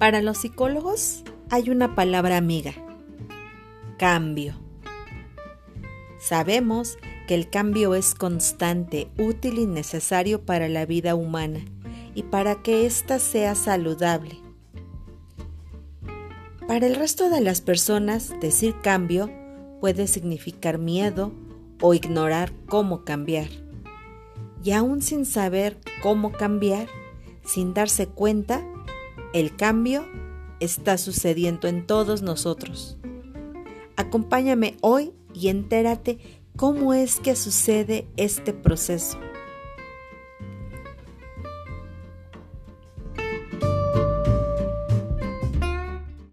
Para los psicólogos hay una palabra amiga, cambio. Sabemos que el cambio es constante, útil y necesario para la vida humana y para que ésta sea saludable. Para el resto de las personas, decir cambio puede significar miedo o ignorar cómo cambiar. Y aún sin saber cómo cambiar, sin darse cuenta, el cambio está sucediendo en todos nosotros. Acompáñame hoy y entérate cómo es que sucede este proceso.